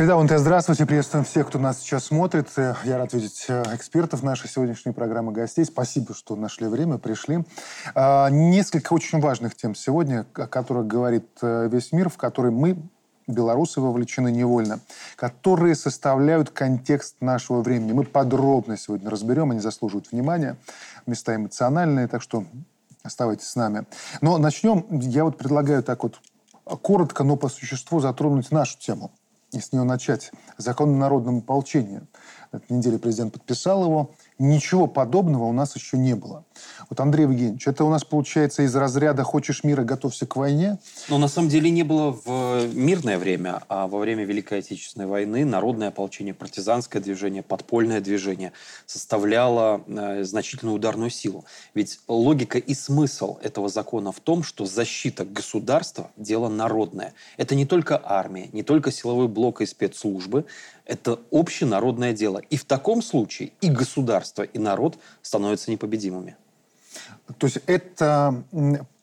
Среда УНТ, здравствуйте. Приветствуем всех, кто нас сейчас смотрит. Я рад видеть э, экспертов нашей сегодняшней программы гостей. Спасибо, что нашли время, пришли. А, несколько очень важных тем сегодня, о которых говорит э, весь мир, в которые мы, белорусы, вовлечены невольно, которые составляют контекст нашего времени. Мы подробно сегодня разберем, они заслуживают внимания, места эмоциональные, так что оставайтесь с нами. Но начнем, я вот предлагаю так вот коротко, но по существу затронуть нашу тему – и с нее начать. Закон о народном ополчении. На этой неделе президент подписал его. Ничего подобного у нас еще не было. Вот, Андрей Евгеньевич, это у нас получается из разряда «хочешь мира, готовься к войне»? Но на самом деле не было в мирное время, а во время Великой Отечественной войны народное ополчение, партизанское движение, подпольное движение составляло э, значительную ударную силу. Ведь логика и смысл этого закона в том, что защита государства – дело народное. Это не только армия, не только силовой блок и спецслужбы, это общенародное дело. И в таком случае и государство, и народ становятся непобедимыми. То есть это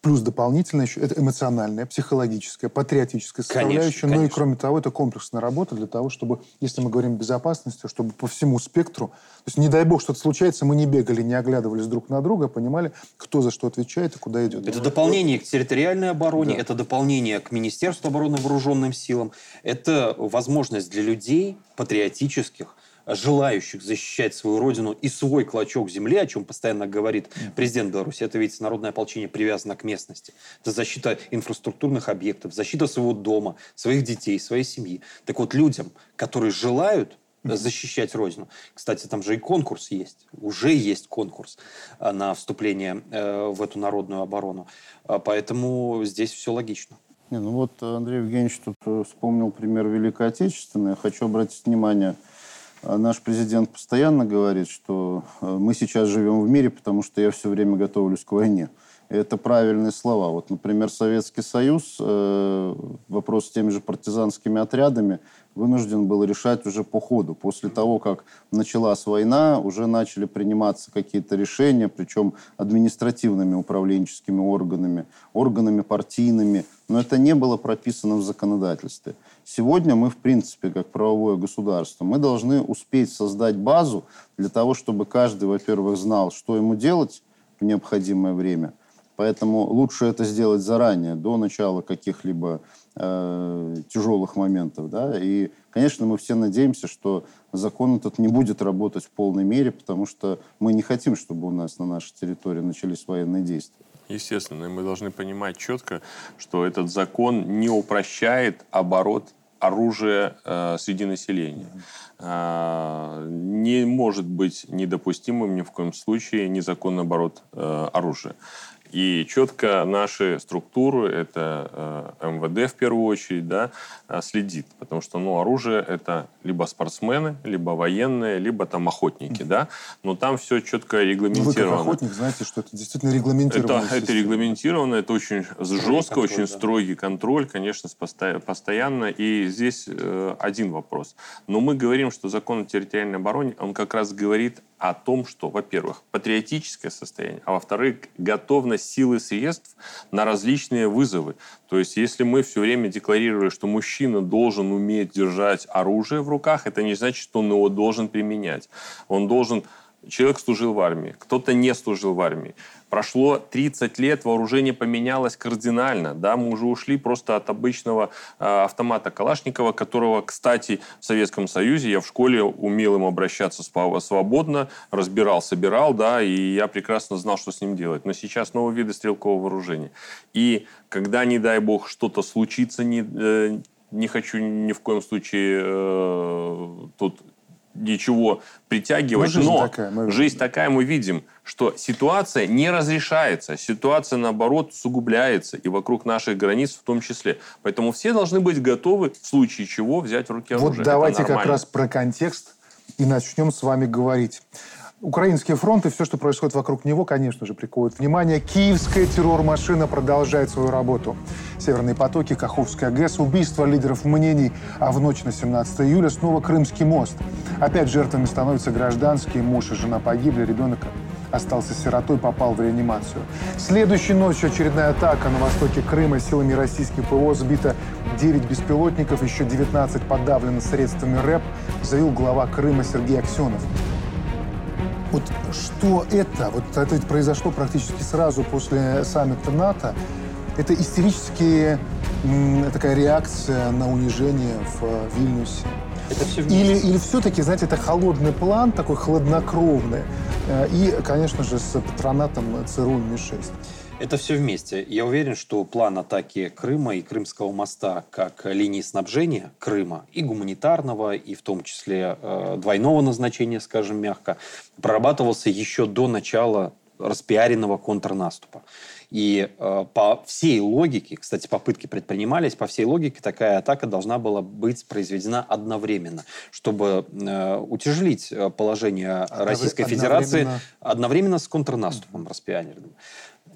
плюс дополнительно еще это эмоциональная, психологическая, патриотическая составляющая. Конечно, конечно. Ну и кроме того, это комплексная работа для того, чтобы, если мы говорим о безопасности, чтобы по всему спектру, то есть не дай бог что-то случается, мы не бегали, не оглядывались друг на друга, понимали, кто за что отвечает и куда идет. Это дополнение к территориальной обороне, да. это дополнение к Министерству обороны вооруженным силам, это возможность для людей патриотических, желающих защищать свою родину и свой клочок земли, о чем постоянно говорит президент Беларуси, это ведь народное ополчение привязано к местности. Это защита инфраструктурных объектов, защита своего дома, своих детей, своей семьи. Так вот, людям, которые желают защищать Родину. Кстати, там же и конкурс есть. Уже есть конкурс э, на вступление э, в эту народную оборону. Поэтому здесь все логично. Не, ну вот Андрей Евгеньевич тут э, вспомнил пример Великой Отечественной. Хочу обратить внимание, наш президент постоянно говорит, что э, мы сейчас живем в мире, потому что я все время готовлюсь к войне. Это правильные слова. Вот, например, Советский Союз э, вопрос с теми же партизанскими отрядами вынужден был решать уже по ходу. После того, как началась война, уже начали приниматься какие-то решения, причем административными управленческими органами, органами партийными. Но это не было прописано в законодательстве. Сегодня мы, в принципе, как правовое государство, мы должны успеть создать базу для того, чтобы каждый, во-первых, знал, что ему делать в необходимое время. Поэтому лучше это сделать заранее, до начала каких-либо э, тяжелых моментов. Да? И, конечно, мы все надеемся, что закон этот не будет работать в полной мере, потому что мы не хотим, чтобы у нас на нашей территории начались военные действия. Естественно, и мы должны понимать четко, что этот закон не упрощает оборот оружия э, среди населения. Э, не может быть недопустимым ни в коем случае незаконный оборот э, оружия. И четко наши структуры, это э, МВД в первую очередь, да, э, следит. Потому что ну, оружие это либо спортсмены, либо военные, либо там охотники. Да? Но там все четко регламентировано. Вы как охотник знаете, что это действительно регламентировано. Это, это регламентировано, это очень жестко, контроль, очень да. строгий контроль, конечно, постоянно. И здесь э, один вопрос. Но мы говорим, что закон о территориальной обороне, он как раз говорит о том, что, во-первых, патриотическое состояние, а во-вторых, готовность сил и средств на различные вызовы. То есть, если мы все время декларировали, что мужчина должен уметь держать оружие в руках, это не значит, что он его должен применять. Он должен Человек служил в армии, кто-то не служил в армии. Прошло 30 лет, вооружение поменялось кардинально. Да? Мы уже ушли просто от обычного э, автомата Калашникова, которого, кстати, в Советском Союзе я в школе умел им обращаться свободно, разбирал, собирал, да, и я прекрасно знал, что с ним делать. Но сейчас новые виды стрелкового вооружения. И когда, не дай бог, что-то случится, не, э, не хочу ни в коем случае э, тут ничего притягивать. Но, жизнь, но такая, мы... жизнь такая, мы видим, что ситуация не разрешается, ситуация, наоборот, сугубляется, и вокруг наших границ в том числе. Поэтому все должны быть готовы в случае чего взять в руки оружие. Вот давайте как раз про контекст и начнем с вами говорить. Украинский фронт и все, что происходит вокруг него, конечно же, приковывает внимание. Киевская террор-машина продолжает свою работу. Северные потоки, Каховская ГЭС, убийство лидеров мнений, а в ночь на 17 июля снова Крымский мост. Опять жертвами становятся гражданские, муж и жена погибли, ребенок остался сиротой, попал в реанимацию. Следующей ночью очередная атака на востоке Крыма силами российских ПВО сбито 9 беспилотников, еще 19 подавлены средствами РЭП, заявил глава Крыма Сергей Аксенов. Вот что это? Вот это ведь произошло практически сразу после саммита НАТО. Это истерические такая реакция на унижение в Вильнюсе. Это все или, или все-таки, знаете, это холодный план, такой хладнокровный, э, и, конечно же, с патронатом ЦРУ Ми-6. Это все вместе. Я уверен, что план атаки Крыма и Крымского моста как линии снабжения Крыма и гуманитарного, и в том числе э, двойного назначения, скажем мягко, прорабатывался еще до начала распиаренного контрнаступа. И э, по всей логике, кстати, попытки предпринимались, по всей логике такая атака должна была быть произведена одновременно, чтобы э, утяжелить э, положение Российской одновременно... Федерации одновременно с контрнаступом mm-hmm. распиаренным.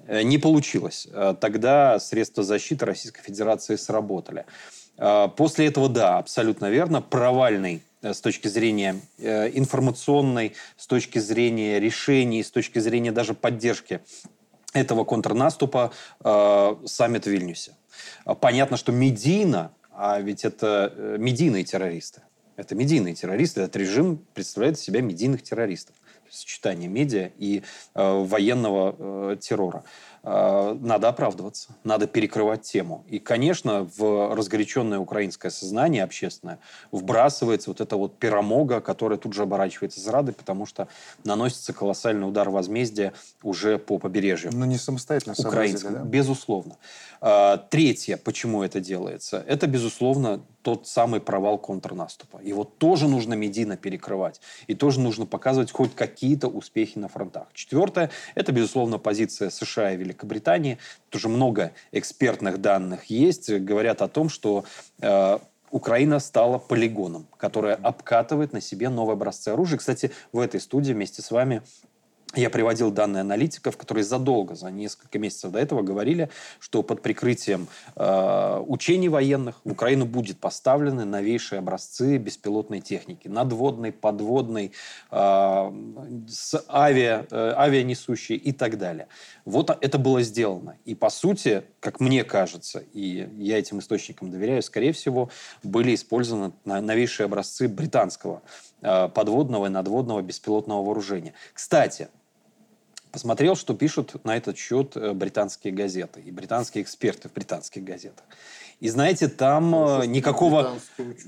Э, не получилось. Э, тогда средства защиты Российской Федерации сработали. После этого, да, абсолютно верно, провальный с точки зрения информационной, с точки зрения решений, с точки зрения даже поддержки этого контрнаступа э, саммит в Вильнюсе. Понятно, что медийно, а ведь это э, медийные террористы. Это медийные террористы. Этот режим представляет из себя медийных террористов. Сочетание медиа и э, военного э, террора. Э, надо оправдываться, надо перекрывать тему. И, конечно, в разгоряченное украинское сознание общественное вбрасывается вот эта вот пирамога, которая тут же оборачивается зрадой, потому что наносится колоссальный удар возмездия уже по побережью. Но не самостоятельно Украинскому, да? безусловно. Э, третье, почему это делается, это, безусловно, тот самый провал контрнаступа. Его тоже нужно медийно перекрывать. И тоже нужно показывать хоть какие-то успехи на фронтах. Четвертое – это, безусловно, позиция США и Великобритании. Тоже много экспертных данных есть. Говорят о том, что э, Украина стала полигоном, которая обкатывает на себе новые образцы оружия. Кстати, в этой студии вместе с вами я приводил данные аналитиков, которые задолго, за несколько месяцев до этого говорили, что под прикрытием э, учений военных в Украину будет поставлены новейшие образцы беспилотной техники. Надводной, подводной, э, с авиа, э, авианесущей и так далее. Вот это было сделано. И по сути, как мне кажется, и я этим источникам доверяю, скорее всего, были использованы новейшие образцы британского э, подводного и надводного беспилотного вооружения. Кстати, посмотрел, что пишут на этот счет э, британские газеты и британские эксперты в британских газетах. И знаете, там ну, никакого...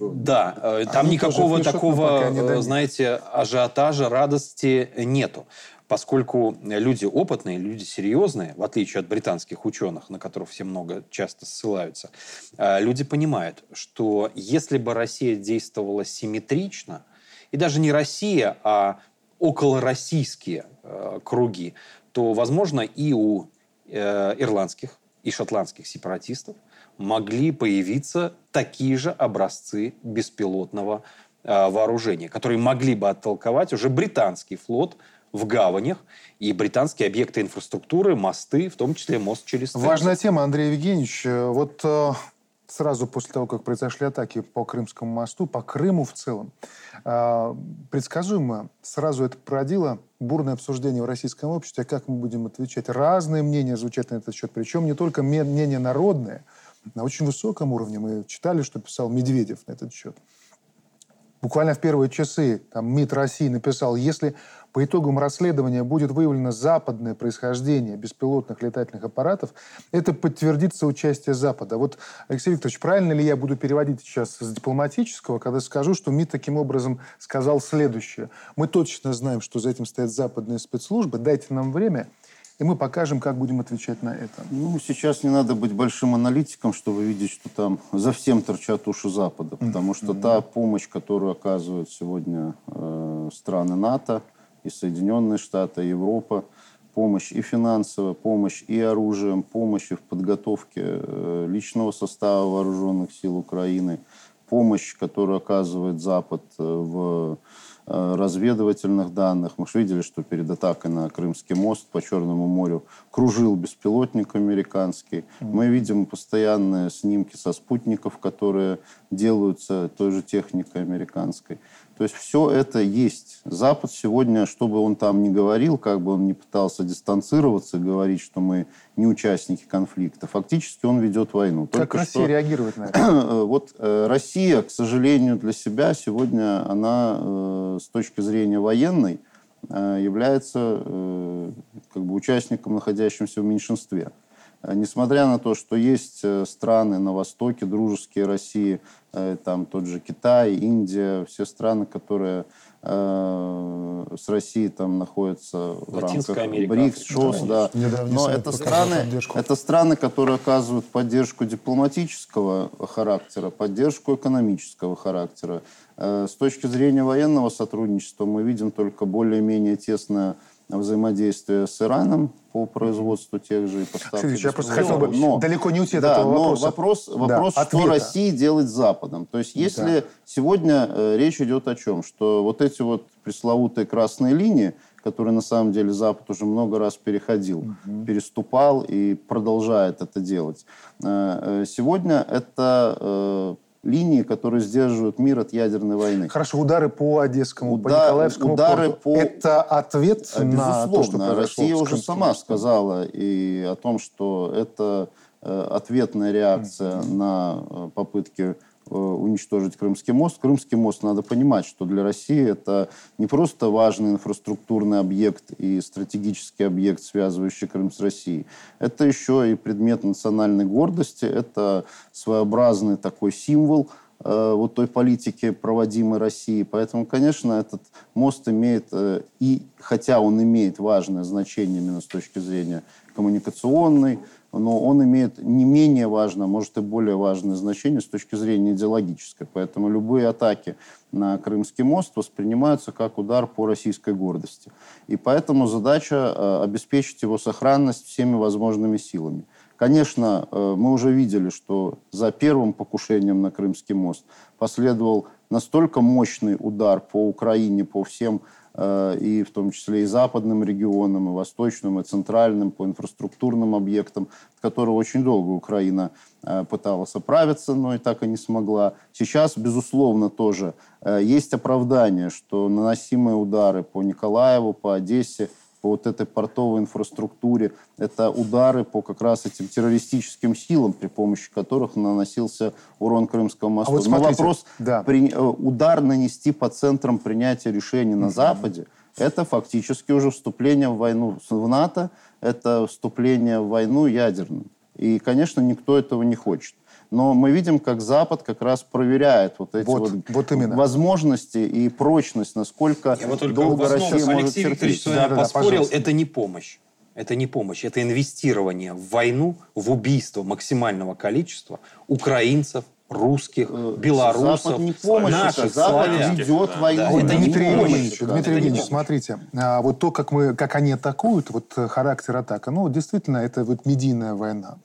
Да, э, там Они никакого такого, знаете, ажиотажа, радости нету. Поскольку люди опытные, люди серьезные, в отличие от британских ученых, на которых все много часто ссылаются, люди понимают, что если бы Россия действовала симметрично, и даже не Россия, а околороссийские э, круги, то, возможно, и у э, ирландских и шотландских сепаратистов могли появиться такие же образцы беспилотного э, вооружения, которые могли бы оттолковать уже британский флот в гаванях и британские объекты инфраструктуры, мосты, в том числе мост через Центр. Важная тема, Андрей Евгеньевич. Вот сразу после того, как произошли атаки по Крымскому мосту, по Крыму в целом, а, предсказуемо сразу это породило бурное обсуждение в российском обществе, как мы будем отвечать. Разные мнения звучат на этот счет, причем не только мнения народные, на очень высоком уровне. Мы читали, что писал Медведев на этот счет. Буквально в первые часы там, МИД России написал, если по итогам расследования будет выявлено западное происхождение беспилотных летательных аппаратов, это подтвердится участие Запада. Вот, Алексей Викторович, правильно ли я буду переводить сейчас с дипломатического, когда скажу, что МИД таким образом сказал следующее. Мы точно знаем, что за этим стоят западные спецслужбы, дайте нам время, и мы покажем, как будем отвечать на это. Ну, сейчас не надо быть большим аналитиком, чтобы видеть, что там за всем торчат уши Запада. Потому что mm-hmm. та помощь, которую оказывают сегодня э, страны НАТО, и Соединенные Штаты, и Европа, помощь и финансовая, помощь и оружием, помощь и в подготовке э, личного состава вооруженных сил Украины, помощь, которую оказывает Запад э, в э, разведывательных данных. Мы же видели, что перед атакой на Крымский мост по Черному морю кружил беспилотник американский. Мы видим постоянные снимки со спутников, которые делаются той же техникой американской. То есть все это есть. Запад сегодня, что бы он там ни говорил, как бы он ни пытался дистанцироваться, говорить, что мы не участники конфликта, фактически он ведет войну. Как Только Россия что, реагирует на это? Вот э, Россия, к сожалению, для себя сегодня, она э, с точки зрения военной э, является э, как бы участником, находящимся в меньшинстве. Э, несмотря на то, что есть э, страны на Востоке, дружеские России, э, там тот же Китай, Индия, все страны, которые э, с Россией там находятся в рамках Америка, БРИКС, ШОС, да. да. Но это страны, это страны, которые оказывают поддержку дипломатического характера, поддержку экономического характера. Э, с точки зрения военного сотрудничества мы видим только более-менее тесное взаимодействие с Ираном по производству тех же и поставкам. Я просто хотел бы но, далеко не уйти от да, этого но вопроса. вопрос, вопрос да, что Россия делает с Западом. То есть если да. сегодня э, речь идет о чем? Что вот эти вот пресловутые красные линии, которые на самом деле Запад уже много раз переходил, угу. переступал и продолжает это делать. Э, э, сегодня это э, линии, которые сдерживают мир от ядерной войны. Хорошо, удары по Одесскому, Удар, по Николаевскому удары порту. По... Это ответ Безусловно, на то, что Россия уже сама сказала и о том, что это э, ответная реакция mm-hmm. на э, попытки уничтожить Крымский мост. Крымский мост, надо понимать, что для России это не просто важный инфраструктурный объект и стратегический объект, связывающий Крым с Россией. Это еще и предмет национальной гордости, это своеобразный такой символ э, вот той политики, проводимой Россией. Поэтому, конечно, этот мост имеет, э, и хотя он имеет важное значение именно с точки зрения коммуникационной, но он имеет не менее важное, может и более важное значение с точки зрения идеологической. Поэтому любые атаки на Крымский мост воспринимаются как удар по российской гордости. И поэтому задача э, обеспечить его сохранность всеми возможными силами. Конечно, э, мы уже видели, что за первым покушением на Крымский мост последовал настолько мощный удар по Украине, по всем и в том числе и западным регионам, и восточным, и центральным, по инфраструктурным объектам, от которого очень долго Украина э, пыталась оправиться, но и так и не смогла. Сейчас, безусловно, тоже э, есть оправдание, что наносимые удары по Николаеву, по Одессе – по вот этой портовой инфраструктуре. Это удары по как раз этим террористическим силам, при помощи которых наносился урон Крымского моста. А вот смотрите, Но вопрос, да. при, э, удар нанести по центрам принятия решений на Западе, это фактически уже вступление в войну в НАТО, это вступление в войну ядерную. И, конечно, никто этого не хочет. Но мы видим, как Запад как раз проверяет вот эти вот, вот, вот именно. возможности и прочность, насколько Я вот долго Россия Алексей может Викторович терпеть. Да, да, поспорил, да, это не помощь. Это не помощь, это инвестирование в войну, в убийство максимального количества украинцев, русских, э, белорусов, Запад не помощь, наших, Запад ведет да. войну. Да, это Дмитрий Евгеньевич, Дмитрий Евгеньевич, смотрите, а, вот то, как, мы, как они атакуют, вот э, характер атака, ну, действительно, это вот медийная война.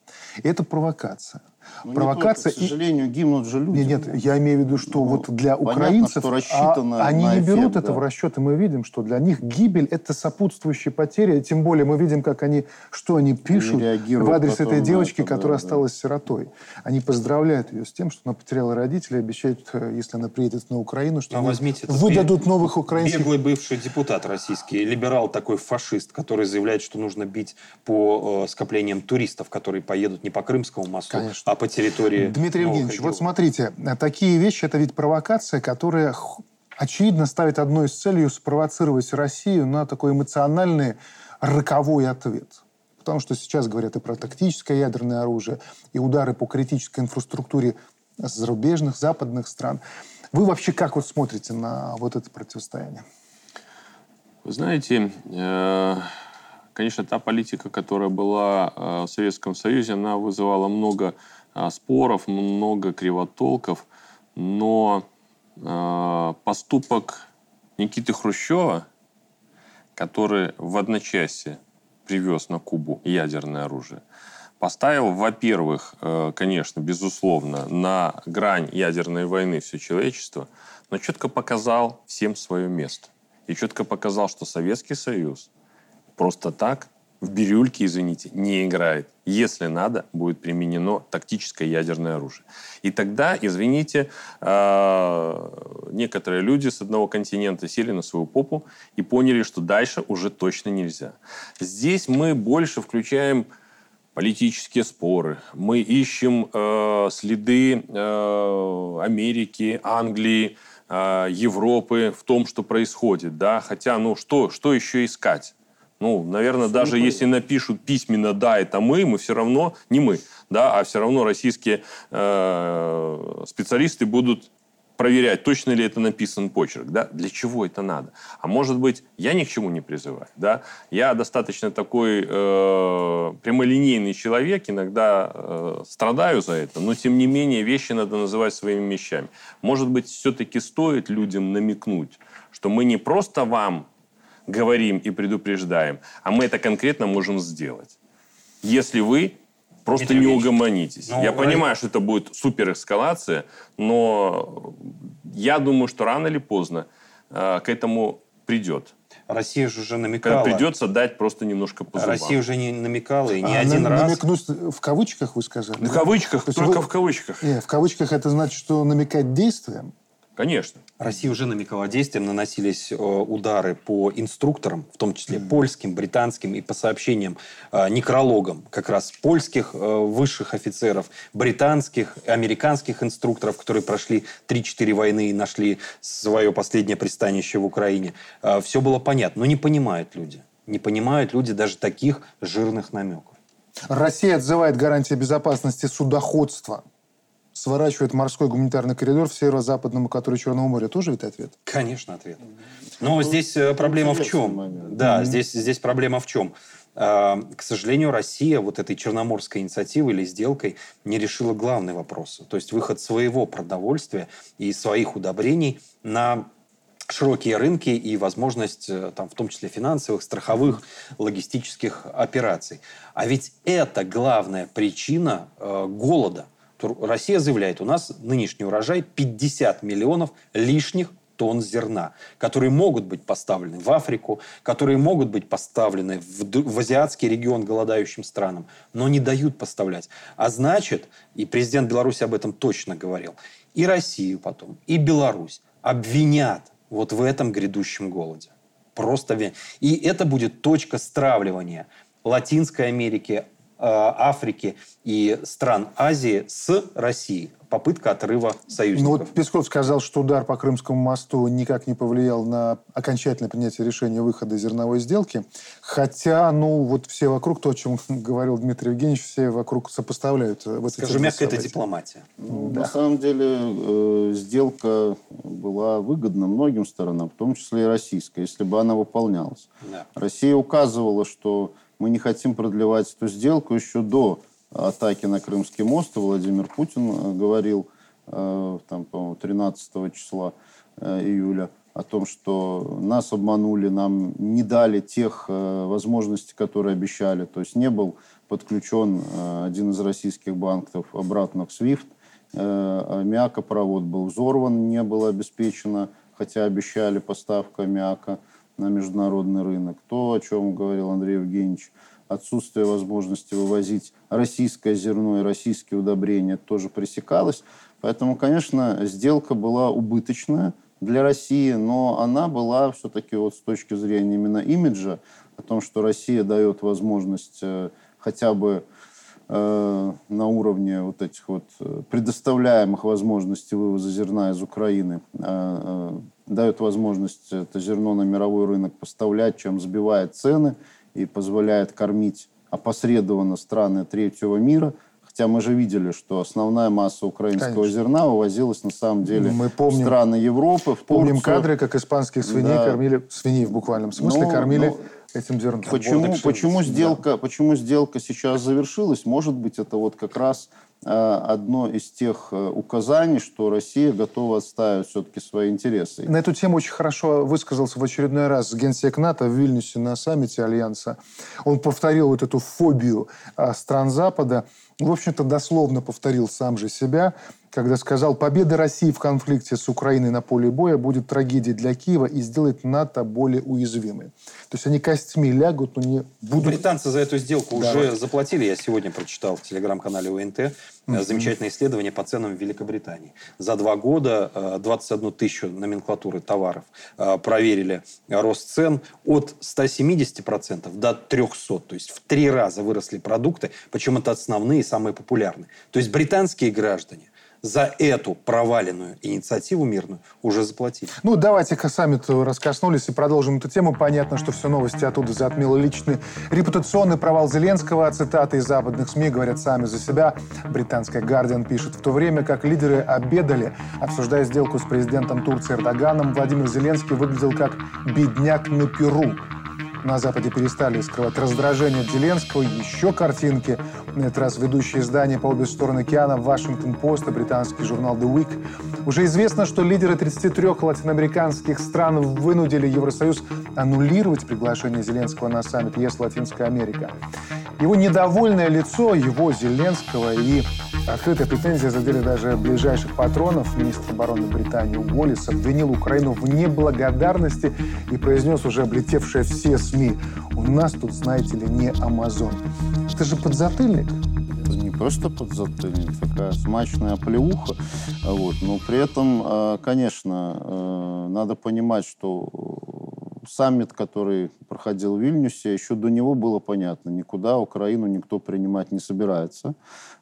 И это провокация. Ну, провокация. Только, к сожалению, и... гибнут же люди. Нет, нет, я имею в виду, что ну, вот для украинцев что а, они не эффект, берут да. это в расчет, и мы видим, что для них гибель – это сопутствующие потери. Тем более мы видим, как они, что они пишут они в адрес этой девочки, это, которая да, осталась да. сиротой. Они поздравляют ее с тем, что она потеряла родителей, обещают, э, если она приедет на Украину, что а возьмите выдадут новых украинских... Беглый бывший депутат российский, либерал такой фашист, который заявляет, что нужно бить по э, скоплениям туристов, которые поедут не по Крымскому мосту, Конечно. а по территории Дмитрий Евгеньевич, вот смотрите, такие вещи, это ведь провокация, которая очевидно ставит одной из целью спровоцировать Россию на такой эмоциональный роковой ответ. Потому что сейчас говорят и про тактическое ядерное оружие, и удары по критической инфраструктуре зарубежных, западных стран. Вы вообще как вот смотрите на вот это противостояние? Вы знаете, э, конечно, та политика, которая была э, в Советском Союзе, она вызывала много споров, много кривотолков, но э, поступок Никиты Хрущева, который в одночасье привез на Кубу ядерное оружие, поставил, во-первых, э, конечно, безусловно, на грань ядерной войны все человечество, но четко показал всем свое место. И четко показал, что Советский Союз просто так в бирюльке, извините, не играет. Если надо, будет применено тактическое ядерное оружие. И тогда, извините, а, некоторые люди с одного континента сели на свою попу и поняли, что дальше уже точно нельзя. Здесь мы больше включаем политические споры. Мы ищем э, следы э, Америки, Англии, Европы в том, что происходит. Да? Хотя, ну что, что еще искать? Ну, наверное, Все даже если напишут письменно «да, это мы», мы все равно, не мы, да, а все равно российские э, специалисты будут проверять, точно ли это написан почерк, да, для чего это надо. А может быть, я ни к чему не призываю, да, я достаточно такой э, прямолинейный человек, иногда э, страдаю за это, но тем не менее вещи надо называть своими вещами. Может быть, все-таки стоит людям намекнуть, что мы не просто вам говорим и предупреждаем, а мы это конкретно можем сделать. Если вы просто не угомонитесь. Ну, я понимаю, что это будет супер эскалация, но я думаю, что рано или поздно э, к этому придет. Россия же уже намекала. Когда придется дать просто немножко по зубам. Россия уже не намекала и не а, один на, раз. Намекнуть в кавычках вы сказали? В кавычках, только вы... в кавычках. Не, в кавычках это значит, что намекать действием? Конечно. Россия уже намекала действием, наносились э, удары по инструкторам, в том числе mm-hmm. польским, британским и по сообщениям э, некрологам как раз польских э, высших офицеров, британских, американских инструкторов, которые прошли 3-4 войны и нашли свое последнее пристанище в Украине. Все было понятно, но не понимают люди. Не понимают люди даже таких жирных намеков. Россия отзывает гарантии безопасности судоходства сворачивает морской гуманитарный коридор в северо-западном акватории Черного моря. Тоже ведь ответ? Конечно, ответ. Но ну, здесь э, проблема в чем? Момент. Да, mm-hmm. здесь, здесь проблема в чем? А, к сожалению, Россия вот этой черноморской инициативой или сделкой не решила главный вопрос. То есть выход своего продовольствия и своих удобрений на широкие рынки и возможность, э, там, в том числе финансовых, страховых, логистических операций. А ведь это главная причина э, голода – Россия заявляет, у нас нынешний урожай 50 миллионов лишних тонн зерна, которые могут быть поставлены в Африку, которые могут быть поставлены в, в азиатский регион голодающим странам, но не дают поставлять. А значит, и президент Беларуси об этом точно говорил, и Россию потом, и Беларусь обвинят вот в этом грядущем голоде. Просто И это будет точка стравливания Латинской Америки, Африки и стран Азии с Россией. Попытка отрыва союзников. Ну вот Песков сказал, что удар по Крымскому мосту никак не повлиял на окончательное принятие решения выхода из зерновой сделки. Хотя, ну, вот все вокруг, то, о чем говорил Дмитрий Евгеньевич, все вокруг сопоставляют. Э, вот Скажем мягко, это дипломатия. Ну, да. На самом деле э, сделка была выгодна многим сторонам, в том числе и российской, если бы она выполнялась. Да. Россия указывала, что мы не хотим продлевать эту сделку еще до атаки на Крымский мост. Владимир Путин э, говорил э, там, по 13 числа э, июля о том, что нас обманули, нам не дали тех возможностей, которые обещали. То есть не был подключен один из российских банков обратно в SWIFT. Аммиакопровод был взорван, не было обеспечено, хотя обещали поставку аммиака на международный рынок. То, о чем говорил Андрей Евгеньевич, отсутствие возможности вывозить российское зерно и российские удобрения тоже пресекалось. Поэтому, конечно, сделка была убыточная для России, но она была все-таки вот с точки зрения именно имиджа, о том, что Россия дает возможность э, хотя бы э, на уровне вот этих вот э, предоставляемых возможностей вывоза зерна из Украины, э, э, дает возможность это зерно на мировой рынок поставлять, чем сбивает цены и позволяет кормить опосредованно страны третьего мира. Хотя мы же видели, что основная масса украинского Конечно. зерна увозилась на самом деле мы помним, в страны Европы, в Помним Турцию. кадры, как испанских свиней да. кормили, свиней в буквальном смысле, но, кормили но, этим зерном. Почему, почему, сделка, да. почему сделка сейчас завершилась? Может быть, это вот как раз одно из тех э, указаний, что Россия готова отстаивать все-таки свои интересы. На эту тему очень хорошо высказался в очередной раз генсек НАТО в Вильнюсе на саммите Альянса. Он повторил вот эту фобию э, стран Запада. В общем-то, дословно повторил сам же себя. Когда сказал, победа России в конфликте с Украиной на поле боя будет трагедией для Киева и сделает НАТО более уязвимой. То есть они костьми лягут, но не будут... Британцы за эту сделку да. уже заплатили. Я сегодня прочитал в телеграм-канале УНТ mm-hmm. замечательное исследование по ценам в Великобритании. За два года 21 э, тысячу номенклатуры товаров э, проверили рост цен от 170% до 300%. То есть в три раза выросли продукты, причем это основные и самые популярные. То есть британские граждане за эту проваленную инициативу мирную уже заплатили. Ну, давайте к саммиту раскоснулись и продолжим эту тему. Понятно, что все новости оттуда затмило личный репутационный провал Зеленского. Цитаты из западных СМИ говорят сами за себя. Британская «Гардиан» пишет, в то время как лидеры обедали, обсуждая сделку с президентом Турции Эрдоганом, Владимир Зеленский выглядел как бедняк на Перу на Западе перестали скрывать раздражение от Зеленского. Еще картинки. На этот раз ведущие издания по обе стороны океана «Вашингтон-Пост» и британский журнал «The Week». Уже известно, что лидеры 33 латиноамериканских стран вынудили Евросоюз аннулировать приглашение Зеленского на саммит ЕС Латинская Америка. Его недовольное лицо, его Зеленского и открытая претензия задели даже ближайших патронов. Министр обороны Британии Уоллес обвинил Украину в неблагодарности и произнес уже облетевшие все СМИ. У нас тут, знаете ли, не Амазон. Это же подзатыльник. Не просто подзатыльник, такая смачная плеуха. Вот. Но при этом, э, конечно, э, надо понимать, что саммит, который проходил в Вильнюсе, еще до него было понятно, никуда Украину никто принимать не собирается.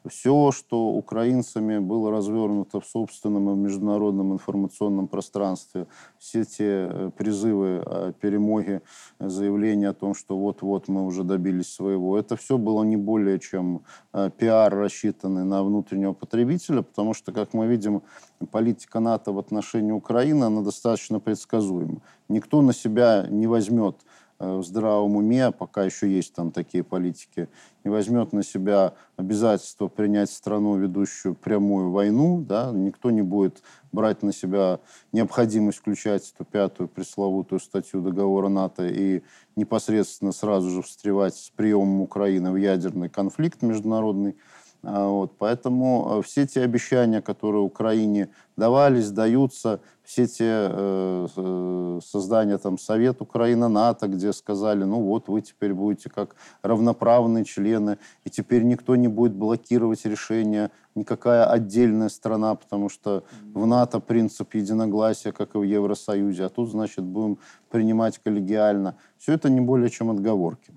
Все, что украинцами было развернуто в собственном и международном информационном пространстве, все те э, призывы, э, перемоги, заявления о том, что вот-вот мы уже добились своего, это все было не более чем э, пиар, рассчитанный на внутреннего потребителя, потому что, как мы видим, политика НАТО в отношении Украины, она достаточно предсказуема. Никто на себя не возьмет в здравом уме, пока еще есть там такие политики, не возьмет на себя обязательство принять страну, ведущую прямую войну, да, никто не будет брать на себя необходимость включать эту пятую пресловутую статью договора НАТО и непосредственно сразу же встревать с приемом Украины в ядерный конфликт международный. А, вот, поэтому э, все те обещания, которые Украине давались, даются, все те э, э, создания там Совет Украина-НАТО, где сказали, ну вот вы теперь будете как равноправные члены, и теперь никто не будет блокировать решения, никакая отдельная страна, потому что в НАТО принцип единогласия, как и в Евросоюзе, а тут, значит, будем принимать коллегиально. Все это не более чем отговорки.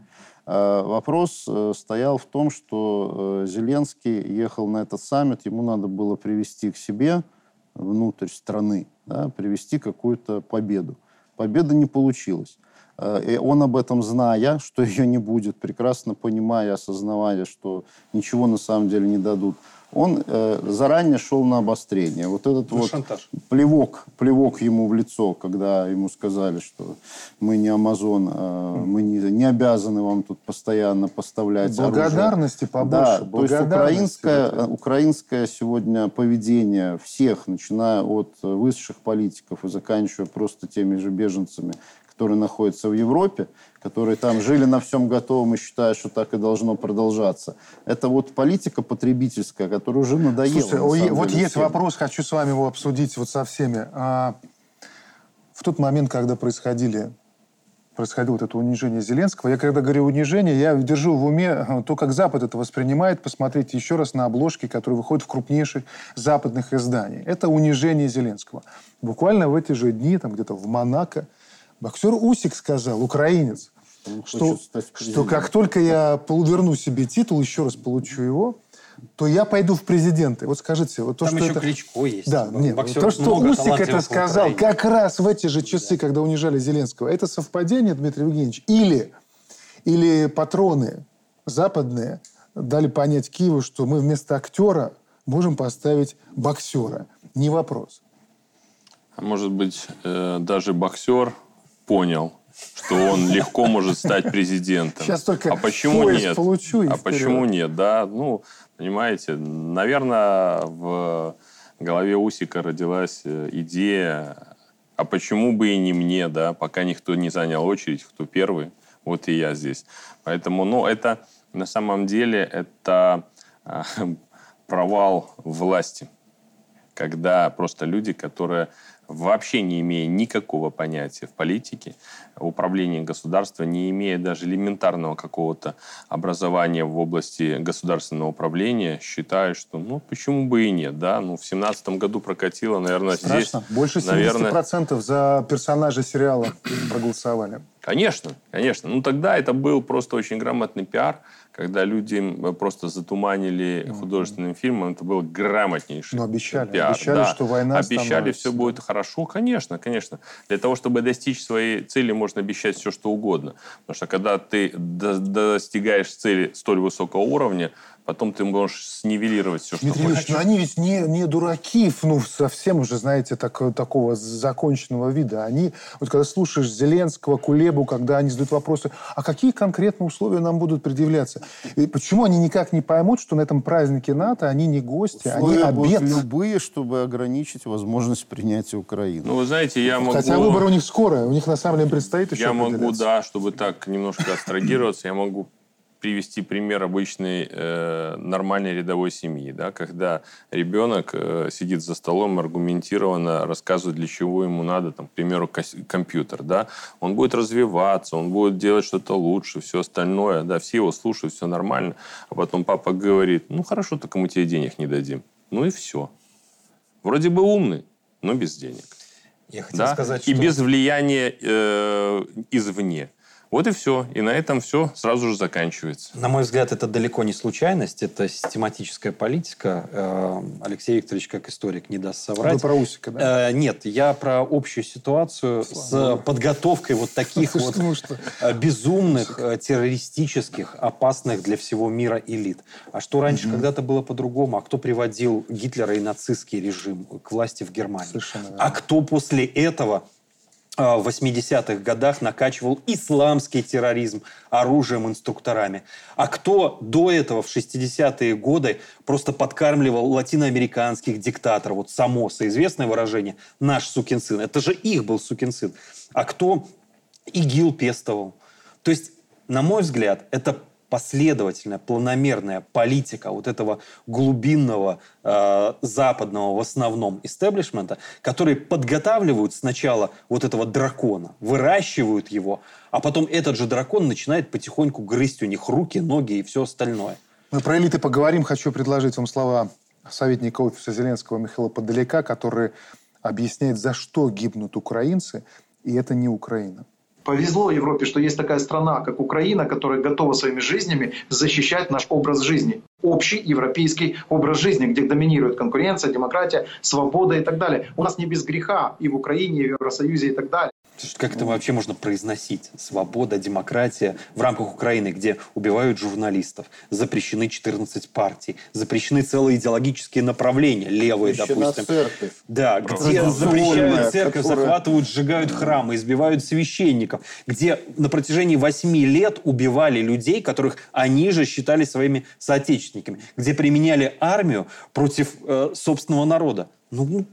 Э, вопрос э, стоял в том, что э, Зеленский ехал на этот саммит, ему надо было привести к себе внутрь страны, да, привести какую-то победу. Победа не получилась. И он об этом зная, что ее не будет, прекрасно понимая, осознавая, что ничего на самом деле не дадут, он э, заранее шел на обострение. Вот этот вот шантаж. плевок, плевок ему в лицо, когда ему сказали, что мы не Амазон, э, мы не, не обязаны вам тут постоянно поставлять Благодарности оружие. побольше. Да, то есть украинское, украинское сегодня поведение всех, начиная от высших политиков и заканчивая просто теми же беженцами, которые находятся в Европе, которые там жили на всем готовом и считают, что так и должно продолжаться. Это вот политика потребительская, которая уже надоела. Слушайте, на вот деле, есть всем. вопрос, хочу с вами его обсудить вот со всеми. А, в тот момент, когда происходили происходило вот это унижение Зеленского. Я когда говорю унижение, я держу в уме а, то, как Запад это воспринимает. Посмотрите еще раз на обложки, которые выходят в крупнейших западных изданиях. Это унижение Зеленского. Буквально в эти же дни, там где-то в Монако, Боксер Усик сказал, украинец, что, что как только я верну себе титул, еще раз получу его, то я пойду в президенты. Вот скажите, вот то, Там что еще это... Кличко есть. Да, нет, то, что Усик это сказал как раз в эти же часы, да. когда унижали Зеленского, это совпадение, Дмитрий Евгеньевич? Или, или патроны западные дали понять Киеву, что мы вместо актера можем поставить боксера? Не вопрос. А может быть, э, даже боксер понял, что он легко может стать президентом. Сейчас только а почему нет? Получу а почему нет? Да, ну, понимаете, наверное, в голове Усика родилась э, идея, а почему бы и не мне, да, пока никто не занял очередь, кто первый, вот и я здесь. Поэтому, ну, это на самом деле это провал власти. когда просто люди, которые вообще не имея никакого понятия в политике, управлении государства, не имея даже элементарного какого-то образования в области государственного управления, считают, что ну почему бы и нет, да, ну в семнадцатом году прокатило, наверное, Страшно. здесь... Больше 70% наверное... за персонажа сериала проголосовали. Конечно, конечно. Ну тогда это был просто очень грамотный пиар, когда люди просто затуманили mm-hmm. художественным фильмом, это был грамотнейший Но обещали, пиар. обещали, да. что война Обещали, становится... все будет хорошо, конечно, конечно. Для того, чтобы достичь своей цели, можно обещать все, что угодно. Потому что когда ты достигаешь цели столь высокого уровня, потом ты можешь снивелировать все, Дмитрий что Ильич, хочешь. ну они ведь не, не дураки, ну, совсем уже, знаете, так, такого законченного вида. Они, вот когда слушаешь Зеленского, Кулебу, когда они задают вопросы, а какие конкретно условия нам будут предъявляться? И почему они никак не поймут, что на этом празднике НАТО они не гости, условия они обед? любые, чтобы ограничить возможность принятия Украины. Ну, вы знаете, я могу... Хотя выборы у них скоро, у них на самом деле предстоит еще Я могу, да, чтобы так немножко абстрагироваться, я могу привести пример обычной э, нормальной рядовой семьи, да, когда ребенок э, сидит за столом аргументированно рассказывает, для чего ему надо, там, к примеру, компьютер, да, он будет развиваться, он будет делать что-то лучше, все остальное, да, все его слушают, все нормально, а потом папа говорит, ну хорошо, только мы тебе денег не дадим, ну и все. Вроде бы умный, но без денег. Я хотел да? сказать, что... И без влияния э, извне. Вот и все. И на этом все сразу же заканчивается. На мой взгляд, это далеко не случайность, это систематическая политика. Э, Алексей Викторович, как историк, не даст соврать. Вы про Усика, да? Э, нет, я про общую ситуацию Слава с подготовкой вот таких вот э, безумных, террористических, опасных для всего мира элит. А что раньше когда-то было по-другому? А кто приводил Гитлера и нацистский режим к власти в Германии? Совершенно а кто после этого в 80-х годах накачивал исламский терроризм оружием, инструкторами. А кто до этого в 60-е годы просто подкармливал латиноамериканских диктаторов? Вот Самоса, известное выражение, наш сукин сын. Это же их был сукин сын. А кто ИГИЛ пестовал? То есть, на мой взгляд, это последовательная, планомерная политика вот этого глубинного э, западного в основном истеблишмента, которые подготавливают сначала вот этого дракона, выращивают его, а потом этот же дракон начинает потихоньку грызть у них руки, ноги и все остальное. Мы про элиты поговорим. Хочу предложить вам слова советника офиса Зеленского Михаила Подалека, который объясняет, за что гибнут украинцы, и это не Украина. Повезло Европе, что есть такая страна, как Украина, которая готова своими жизнями защищать наш образ жизни. Общий европейский образ жизни, где доминирует конкуренция, демократия, свобода и так далее. У нас не без греха и в Украине, и в Евросоюзе и так далее. Как это вообще можно произносить? Свобода, демократия в рамках Украины, где убивают журналистов, запрещены 14 партий, запрещены целые идеологические направления, левые, Запрещена допустим. церковь. Да, где запрещают церковь, которая... захватывают, сжигают храмы, избивают священников, где на протяжении 8 лет убивали людей, которых они же считали своими соотечественниками, где применяли армию против э, собственного народа. Ну,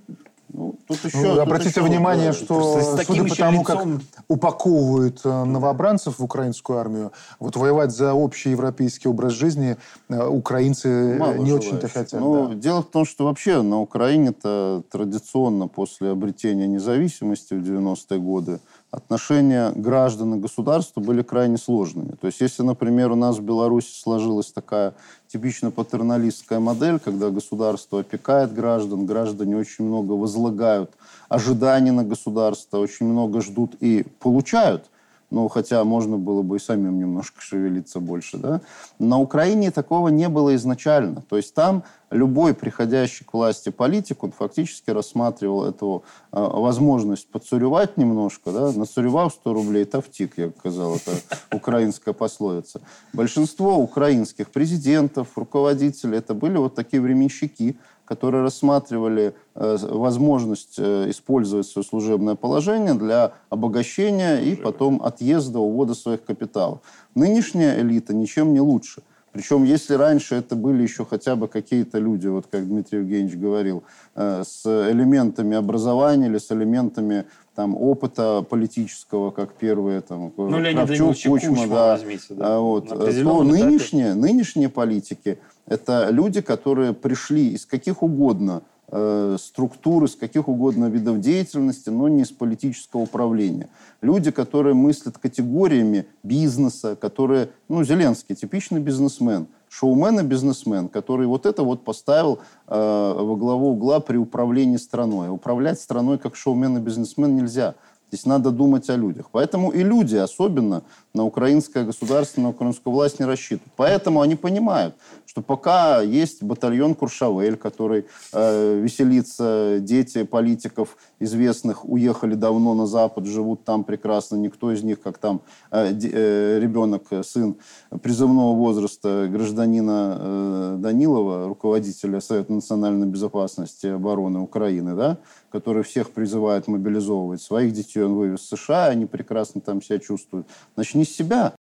ну, тут еще, ну, тут обратите еще, внимание, да, что судя по тому, лицом... как упаковывают э, новобранцев в украинскую армию, вот воевать за общий европейский образ жизни э, украинцы Мало не очень-то хотят. Ну, да. Дело в том, что вообще на Украине-то традиционно после обретения независимости в 90-е годы отношения граждан и государства были крайне сложными. То есть, если, например, у нас в Беларуси сложилась такая типично патерналистская модель, когда государство опекает граждан, граждане очень много возлагают ожиданий на государство, очень много ждут и получают – ну, хотя можно было бы и самим немножко шевелиться больше, да. На Украине такого не было изначально. То есть там любой приходящий к власти политик, он фактически рассматривал эту э, возможность подцуревать немножко, да, нацуревав 100 рублей, тавтик, я сказал, это украинская пословица. Большинство украинских президентов, руководителей, это были вот такие временщики, которые рассматривали э, возможность э, использовать свое служебное положение для обогащения и потом отъезда, увода своих капиталов. Нынешняя элита ничем не лучше. Причем, если раньше это были еще хотя бы какие-то люди, вот как Дмитрий Евгеньевич говорил, э, с элементами образования или с элементами там, опыта политического, как первые, там, ну, Кравчук, Кучма, Кучма да, возьмите, да. А вот, то нынешние, нынешние политики – это люди, которые пришли из каких угодно э, структуры, с каких угодно видов деятельности, но не с политического управления. Люди, которые мыслят категориями бизнеса, которые, ну, Зеленский, типичный бизнесмен, шоумен и бизнесмен, который вот это вот поставил э, во главу угла при управлении страной. Управлять страной как шоумен и бизнесмен нельзя. Здесь надо думать о людях. Поэтому и люди особенно на украинское государство, на украинскую власть не рассчитывают. Поэтому они понимают, что пока есть батальон Куршавель, который э, веселится, дети политиков известных уехали давно на Запад, живут там прекрасно, никто из них, как там э, э, ребенок, сын призывного возраста гражданина э, Данилова, руководителя Совета национальной безопасности и обороны Украины, да, который всех призывает мобилизовывать. Своих детей он вывез в США, они прекрасно там себя чувствуют. Начни себя.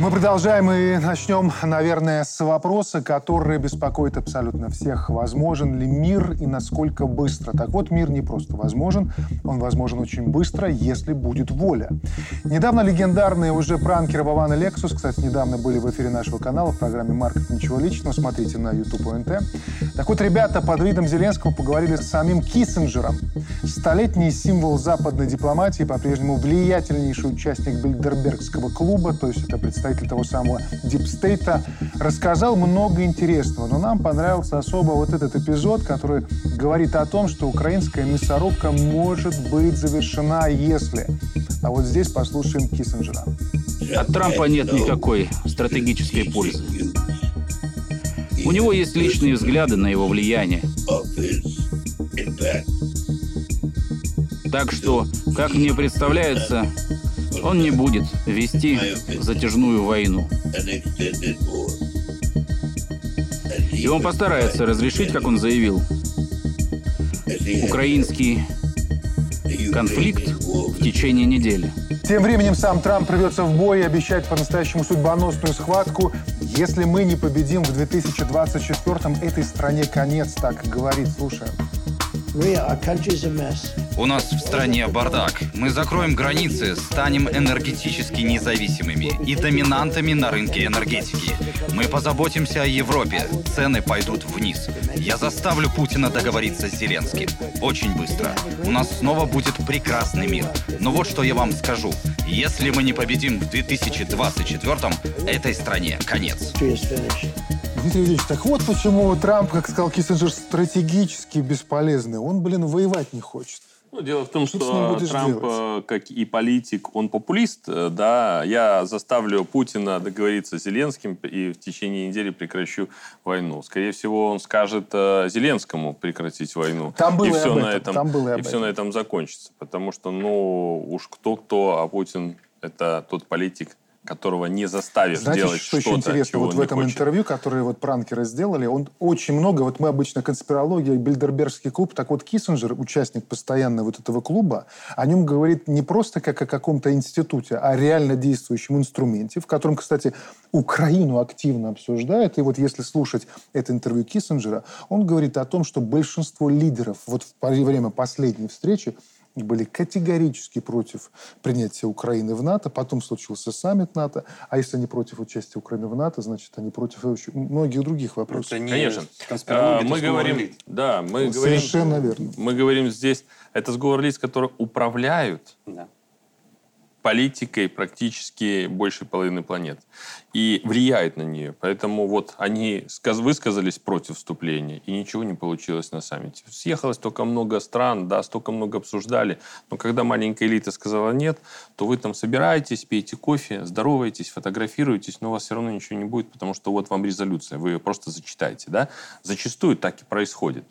Мы продолжаем и начнем, наверное, с вопроса, который беспокоит абсолютно всех. Возможен ли мир и насколько быстро? Так вот, мир не просто возможен, он возможен очень быстро, если будет воля. Недавно легендарные уже пранкеры Вован и Лексус, кстати, недавно были в эфире нашего канала в программе «Маркет. Ничего личного», смотрите на YouTube ОНТ. Так вот, ребята под видом Зеленского поговорили с самим Киссинджером. Столетний символ западной дипломатии, по-прежнему влиятельнейший участник Бильдербергского клуба, то есть это представитель представитель того самого дипстейта, рассказал много интересного. Но нам понравился особо вот этот эпизод, который говорит о том, что украинская мясорубка может быть завершена, если... А вот здесь послушаем Киссинджера. От Трампа нет никакой стратегической пользы. У него есть личные взгляды на его влияние. Так что, как мне представляется, он не будет вести затяжную войну. И он постарается разрешить, как он заявил, украинский конфликт в течение недели. Тем временем сам Трамп рвется в бой и обещает по-настоящему судьбоносную схватку. Если мы не победим в 2024-м, этой стране конец, так говорит. Слушаем. У нас в стране бардак. Мы закроем границы, станем энергетически независимыми и доминантами на рынке энергетики. Мы позаботимся о Европе. Цены пойдут вниз. Я заставлю Путина договориться с Зеленским. Очень быстро. У нас снова будет прекрасный мир. Но вот что я вам скажу. Если мы не победим в 2024-м, этой стране конец. Дмитрий Ильич, так вот почему Трамп, как сказал Киссинджер, стратегически бесполезный. Он, блин, воевать не хочет. Ну, дело в том, что, что Трамп, делать? как и политик, он популист, э, да. Я заставлю Путина договориться с Зеленским и в течение недели прекращу войну. Скорее всего, он скажет э, Зеленскому прекратить войну. Там было и, все на этом, там было и, и все на этом закончится. Потому что, ну, уж кто-кто, а Путин это тот политик, которого не заставишь Знаете, делать что что-то, еще интересно? Вот в этом хочет. интервью, которое вот пранкеры сделали, он очень много, вот мы обычно конспирология, Бильдербергский клуб, так вот Киссинджер, участник постоянно вот этого клуба, о нем говорит не просто как о каком-то институте, а о реально действующем инструменте, в котором, кстати, Украину активно обсуждают. И вот если слушать это интервью Киссинджера, он говорит о том, что большинство лидеров вот в время последней встречи были категорически против принятия Украины в НАТО. Потом случился саммит НАТО. А если они против участия Украины в НАТО, значит, они против многих других вопросов. Это не Конечно. А, мы говорим, лиц. да, мы ну, говорим, совершенно верно. Мы говорим здесь, это сговор лиц, которые управляют да политикой практически большей половины планеты и влияет на нее. Поэтому вот они высказались против вступления, и ничего не получилось на саммите. Съехалось столько много стран, да, столько много обсуждали, но когда маленькая элита сказала нет, то вы там собираетесь, пейте кофе, здороваетесь, фотографируетесь, но у вас все равно ничего не будет, потому что вот вам резолюция, вы ее просто зачитаете. Да? Зачастую так и происходит.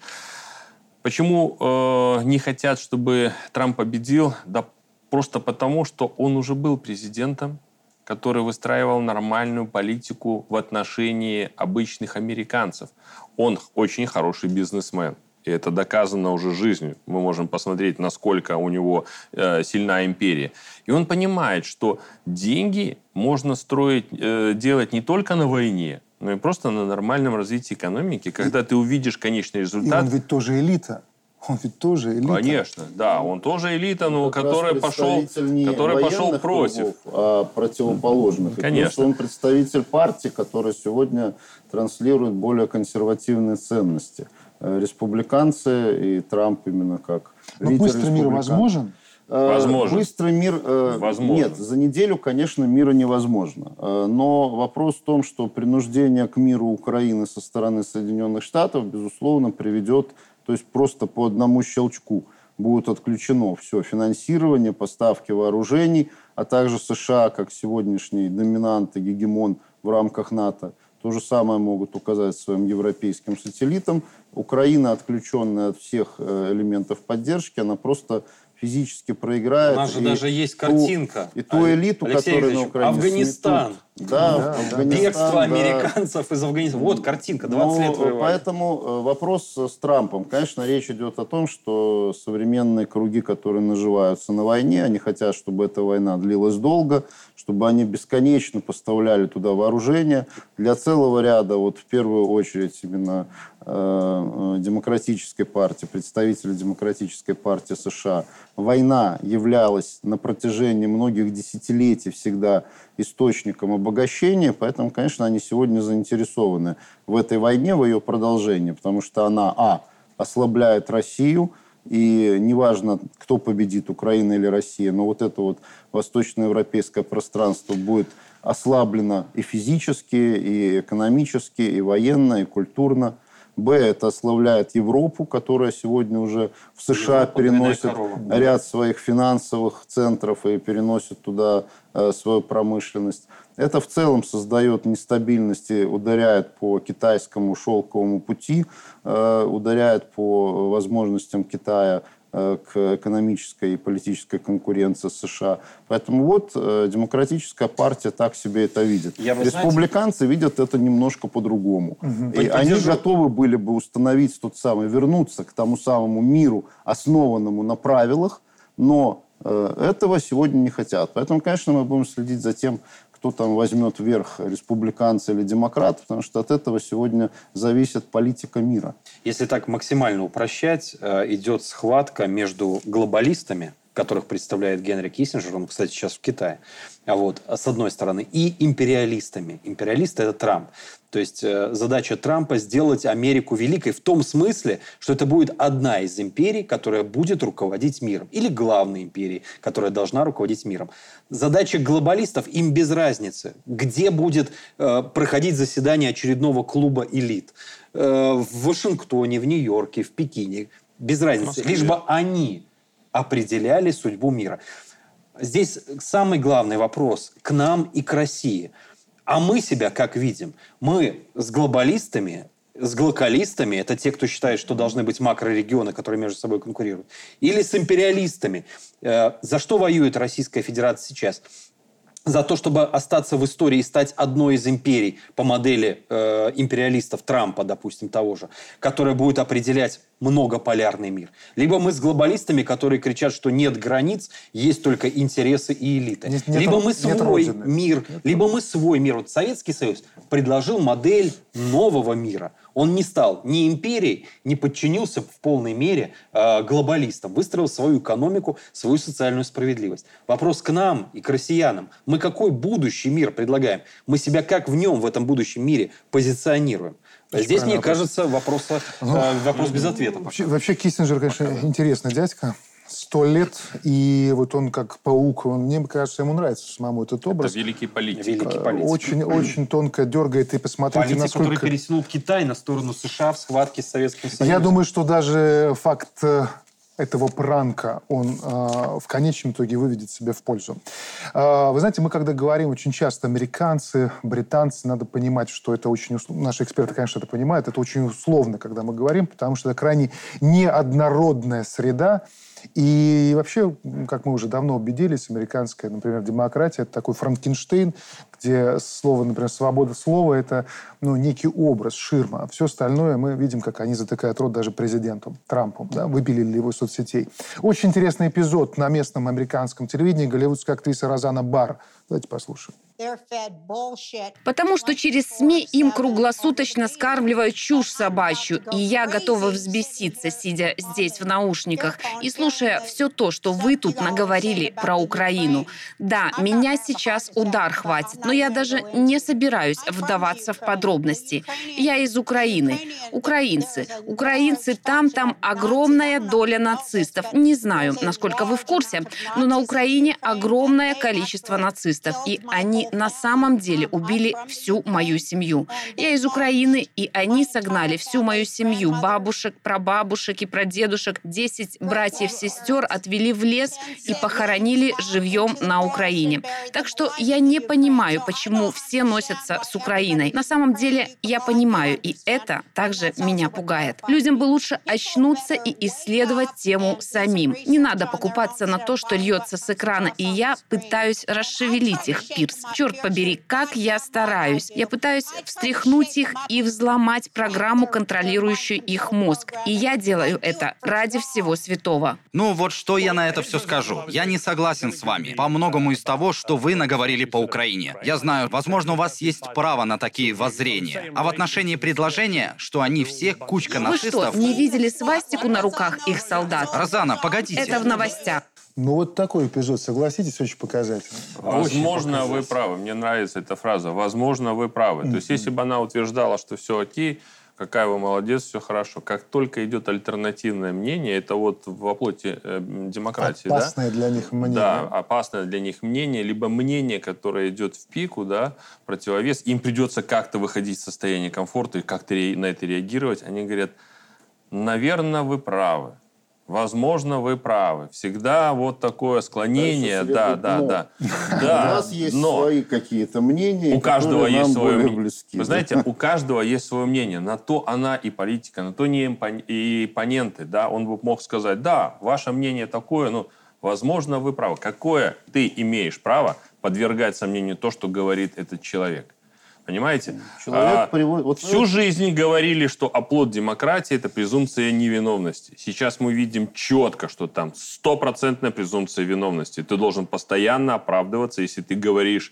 Почему э, не хотят, чтобы Трамп победил? Да Просто потому, что он уже был президентом, который выстраивал нормальную политику в отношении обычных американцев. Он очень хороший бизнесмен. И это доказано уже жизнью. Мы можем посмотреть, насколько у него э, сильна империя. И он понимает, что деньги можно строить, э, делать не только на войне, но и просто на нормальном развитии экономики, когда и, ты увидишь конечный результат. И он ведь тоже элита. Он ведь тоже элита. Конечно, да, он тоже элита, но который пошел, который пошел против. Кругов, а противоположных. Конечно. он представитель партии, которая сегодня транслирует более консервативные ценности. Э, республиканцы и Трамп именно как Но быстрый мир возможен? Э, возможно. Быстрый мир... Э, возможно. Нет, за неделю, конечно, мира невозможно. Но вопрос в том, что принуждение к миру Украины со стороны Соединенных Штатов, безусловно, приведет, то есть просто по одному щелчку будет отключено все финансирование, поставки вооружений, а также США, как сегодняшний доминант и гегемон в рамках НАТО, то же самое могут указать своим европейским сателлитам. Украина, отключенная от всех элементов поддержки, она просто физически проиграет. У нас же даже есть картинка. И ту элиту, Алексей которая на Украине Афганистан. Сметут. Да, да, Афганистан, Бегство да. американцев из Афганистана. Вот картинка, 20 Но, лет воевали. Поэтому э, вопрос с Трампом. Конечно, речь идет о том, что современные круги, которые наживаются на войне, они хотят, чтобы эта война длилась долго, чтобы они бесконечно поставляли туда вооружение. Для целого ряда, вот в первую очередь именно э, э демократической партии, представителей демократической партии США, война являлась на протяжении многих десятилетий всегда источником обогащения, поэтому, конечно, они сегодня заинтересованы в этой войне, в ее продолжении, потому что она, а, ослабляет Россию, и неважно, кто победит, Украина или Россия, но вот это вот восточноевропейское пространство будет ослаблено и физически, и экономически, и военно, и культурно – Б, это ославляет Европу, которая сегодня уже в США Европа, переносит ряд своих финансовых центров и переносит туда э, свою промышленность. Это в целом создает нестабильность и ударяет по китайскому шелковому пути, э, ударяет по возможностям Китая к экономической и политической конкуренции США. Поэтому вот э, демократическая партия так себе это видит. Я, Республиканцы знаете... видят это немножко по-другому. Угу. И они готовы были бы установить тот самый, вернуться к тому самому миру, основанному на правилах, но э, этого сегодня не хотят. Поэтому, конечно, мы будем следить за тем, кто там возьмет верх, республиканцы или демократы, потому что от этого сегодня зависит политика мира. Если так максимально упрощать, э, идет схватка между глобалистами, которых представляет Генри Киссинджер, он, кстати, сейчас в Китае, а вот, с одной стороны, и империалистами. Империалисты – это Трамп. То есть э, задача Трампа сделать Америку великой в том смысле, что это будет одна из империй, которая будет руководить миром. Или главной империей, которая должна руководить миром. Задача глобалистов им без разницы, где будет э, проходить заседание очередного клуба элит. Э, в Вашингтоне, в Нью-Йорке, в Пекине. Без разницы. Лишь бы они определяли судьбу мира. Здесь самый главный вопрос к нам и к России. А мы себя как видим? Мы с глобалистами, с глокалистами, это те, кто считает, что должны быть макрорегионы, которые между собой конкурируют, или с империалистами. Э, за что воюет Российская Федерация сейчас? за то, чтобы остаться в истории и стать одной из империй по модели э, империалистов Трампа, допустим, того же, которая будет определять многополярный мир. Либо мы с глобалистами, которые кричат, что нет границ, есть только интересы и элиты. Нет, нет, либо мы свой нет мир, нет. либо мы свой мир. Вот Советский Союз предложил модель нового мира. Он не стал ни империей, не подчинился в полной мере э, глобалистам. Выстроил свою экономику, свою социальную справедливость. Вопрос к нам и к россиянам. Мы какой будущий мир предлагаем? Мы себя как в нем, в этом будущем мире позиционируем? Очень Здесь, мне вопрос. кажется, вопрос, ну, э, вопрос без ответа. Вообще, вообще Киссинджер, конечно, Пока. интересный дядька. Сто лет, и вот он как паук, он, мне кажется, ему нравится самому этот образ. Это великий политик. Великий политик. Очень, очень тонко дергает, и посмотрите, политик, насколько... который перетянул Китай на сторону США в схватке с Советским Союзом. Я думаю, что даже факт э, этого пранка, он э, в конечном итоге выведет себя в пользу. Э, вы знаете, мы когда говорим очень часто американцы, британцы, надо понимать, что это очень... Условно. Наши эксперты, конечно, это понимают. Это очень условно, когда мы говорим, потому что это крайне неоднородная среда, и вообще, как мы уже давно убедились, американская, например, демократия – это такой Франкенштейн, где слово, например, свобода слова – это ну, некий образ, ширма. А все остальное мы видим, как они затыкают рот даже президенту Трампу, да, выпилили его из соцсетей. Очень интересный эпизод на местном американском телевидении голливудская актриса Розана Бар. Давайте послушаем. Потому что через СМИ им круглосуточно скармливают чушь собачью, и я готова взбеситься, сидя здесь в наушниках и слушая все то, что вы тут наговорили про Украину. Да, меня сейчас удар хватит, но я даже не собираюсь вдаваться в подробности. Я из Украины. Украинцы. Украинцы там, там огромная доля нацистов. Не знаю, насколько вы в курсе, но на Украине огромное количество нацистов, и они на самом деле убили всю мою семью. Я из Украины, и они согнали всю мою семью, бабушек, прабабушек и прадедушек, 10 братьев-сестер отвели в лес и похоронили живьем на Украине. Так что я не понимаю, почему все носятся с Украиной. На самом деле я понимаю, и это также меня пугает. Людям бы лучше очнуться и исследовать тему самим. Не надо покупаться на то, что льется с экрана, и я пытаюсь расшевелить их, Пирс. Черт побери, как я стараюсь. Я пытаюсь встряхнуть их и взломать программу, контролирующую их мозг. И я делаю это ради всего святого. Ну вот что я на это все скажу. Я не согласен с вами по многому из того, что вы наговорили по Украине. Я знаю, возможно, у вас есть право на такие воззрения. А в отношении предложения, что они все кучка нацистов... Вы что, не видели свастику на руках их солдат? Розана, погодите. Это в новостях. Ну, вот такой эпизод, согласитесь, очень показательный. Возможно, вы правы. Мне нравится эта фраза. Возможно, вы правы. То есть, если бы она утверждала, что все окей, какая вы молодец, все хорошо. Как только идет альтернативное мнение, это вот в оплоте э, демократии. Опасное да? для них мнение. Да, опасное для них мнение, либо мнение, которое идет в пику, да, противовес. Им придется как-то выходить из состояния комфорта и как-то на это реагировать. Они говорят, наверное, вы правы. Возможно, вы правы. Всегда вот такое склонение, да, да, да. да. У нас есть но свои какие-то мнения, у каждого есть свое мнение. Близки, Вы знаете, у каждого есть свое мнение. На то она и политика, на то не и оппоненты. Да? Он бы мог сказать, да, ваше мнение такое, но, возможно, вы правы. Какое ты имеешь право подвергать сомнению то, что говорит этот человек? Понимаете? Человек а, приводит... вот всю жизнь говорили, что оплот демократии – это презумпция невиновности. Сейчас мы видим четко, что там стопроцентная презумпция виновности. Ты должен постоянно оправдываться, если ты говоришь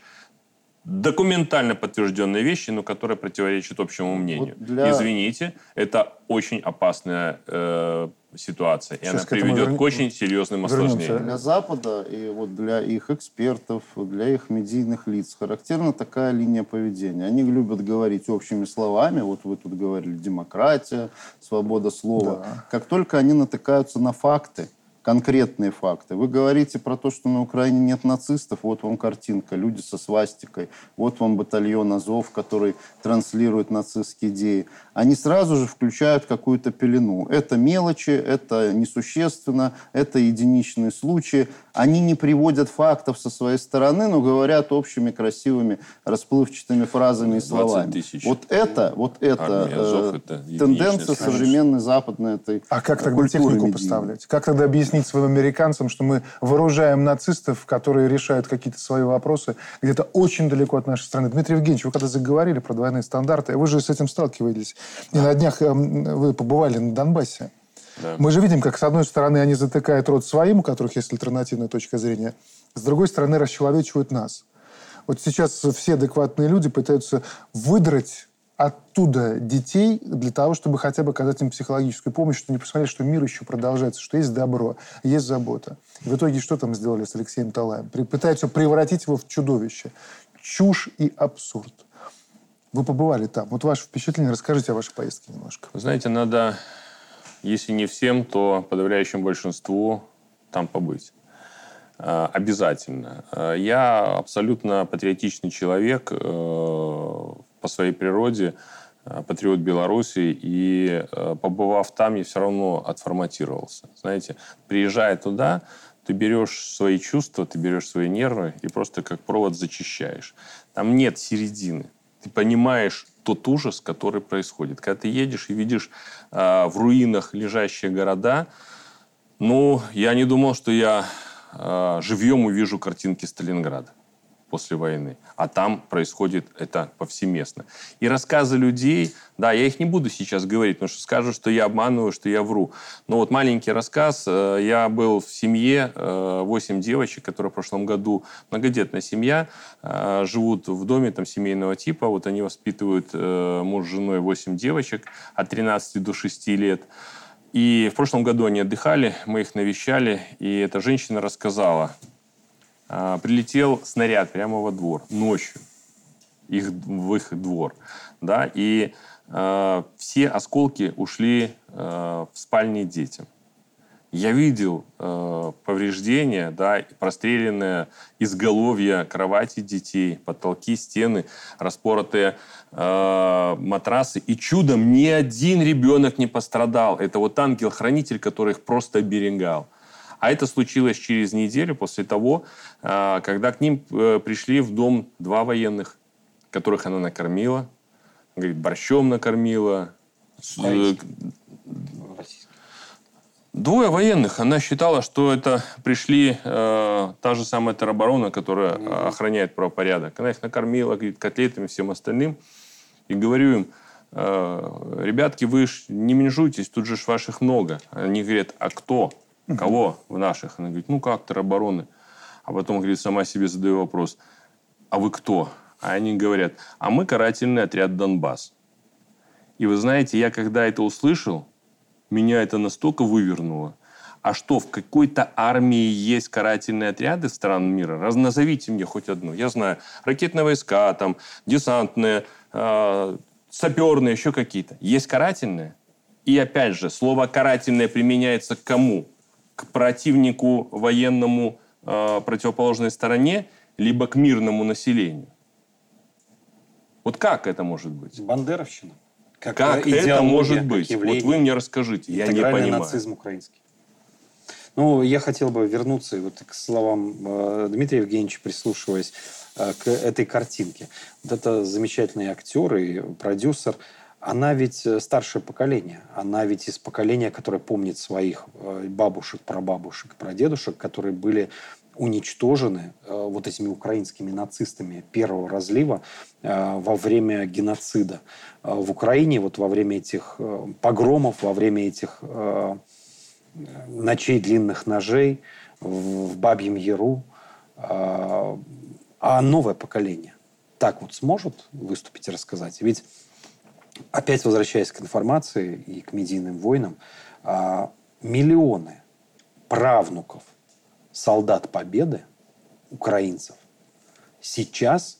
документально подтвержденные вещи, но которые противоречат общему мнению. Вот для... Извините, это очень опасная э, ситуация, и Сейчас она приведет верн... к очень серьезным осложнениям. Для Запада и вот для их экспертов, для их медийных лиц характерна такая линия поведения. Они любят говорить общими словами, вот вы тут говорили, демократия, свобода слова. Да. Как только они натыкаются на факты, конкретные факты. Вы говорите про то, что на Украине нет нацистов. Вот вам картинка. Люди со свастикой. Вот вам батальон Азов, который транслирует нацистские идеи. Они сразу же включают какую-то пелену. Это мелочи, это несущественно, это единичные случаи. Они не приводят фактов со своей стороны, но говорят общими красивыми расплывчатыми фразами и словами. Вот это, вот это, э, это тенденция современной западной этой А как тогда технику медийной. поставлять? Как тогда объяснить своим американцам, что мы вооружаем нацистов, которые решают какие-то свои вопросы где-то очень далеко от нашей страны? Дмитрий Евгеньевич, вы когда заговорили про двойные стандарты, вы же с этим сталкивались. И на днях эм, вы побывали на Донбассе. Да. Мы же видим, как с одной стороны они затыкают рот своим, у которых есть альтернативная точка зрения, с другой стороны расчеловечивают нас. Вот сейчас все адекватные люди пытаются выдрать оттуда детей для того, чтобы хотя бы оказать им психологическую помощь, чтобы они посмотрели, что мир еще продолжается, что есть добро, есть забота. И в итоге что там сделали с Алексеем Талаем? Пытаются превратить его в чудовище. Чушь и абсурд. Вы побывали там. Вот ваше впечатление. Расскажите о вашей поездке немножко. Вы знаете, надо если не всем, то подавляющему большинству там побыть. А, обязательно. А, я абсолютно патриотичный человек э, по своей природе, э, патриот Беларуси, и э, побывав там, я все равно отформатировался. Знаете, приезжая туда, ты берешь свои чувства, ты берешь свои нервы и просто как провод зачищаешь. Там нет середины. Ты понимаешь, тот ужас, который происходит. Когда ты едешь и видишь э, в руинах лежащие города, ну, я не думал, что я э, живьем увижу картинки Сталинграда. После войны. А там происходит это повсеместно. И рассказы людей, да, я их не буду сейчас говорить, потому что скажу, что я обманываю, что я вру. Но вот маленький рассказ. Э, я был в семье, 8 девочек, которые в прошлом году, многодетная семья, живут в доме там семейного типа. Вот они воспитывают муж с женой 8 девочек от 13 до 6 лет. И в прошлом году они отдыхали, мы их навещали, и эта женщина рассказала, а, прилетел снаряд прямо во двор ночью, их, в их двор, да, и э, все осколки ушли э, в спальни детям. Я видел э, повреждения, да, простреленные изголовья кровати детей, потолки, стены, распоротые э, матрасы. И чудом ни один ребенок не пострадал. Это вот ангел-хранитель, который их просто оберегал. А это случилось через неделю после того, а, когда к ним э, пришли в дом два военных, которых она накормила. Говорит, борщом накормила. Э, Двое военных. Она считала, что это пришли э, та же самая тероборона, которая mm-hmm. охраняет правопорядок. Она их накормила говорит, котлетами, всем остальным. И говорю им, э, ребятки, вы ж не менжуйтесь, тут же ж ваших много. Они говорят, а кто? Кого в наших? Она говорит, ну как теробороны. А потом, говорит, сама себе задаю вопрос, а вы кто? А они говорят, а мы карательный отряд Донбасс. И вы знаете, я когда это услышал, меня это настолько вывернуло. А что, в какой-то армии есть карательные отряды стран мира? Раз назовите мне хоть одну. Я знаю, ракетные войска, там, десантные, э, саперные, еще какие-то. Есть карательные? И опять же, слово «карательное» применяется к кому? К противнику военному э, противоположной стороне, либо к мирному населению. Вот как это может быть? Бандеровщина. Как, как это может быть? Явление, вот вы мне расскажите, я не понимаю. нацизм украинский. Ну, я хотел бы вернуться вот к словам э, Дмитрия Евгеньевича, прислушиваясь э, к этой картинке. Вот это замечательный актер и продюсер – она ведь э, старшее поколение. Она ведь из поколения, которое помнит своих э, бабушек, прабабушек, прадедушек, которые были уничтожены э, вот этими украинскими нацистами первого разлива во время геноцида. В Украине вот во время этих погромов, во время этих ночей длинных ножей в Бабьем Яру. А новое поколение так вот сможет выступить и рассказать? Ведь опять возвращаясь к информации и к медийным войнам, а, миллионы правнуков солдат Победы, украинцев, сейчас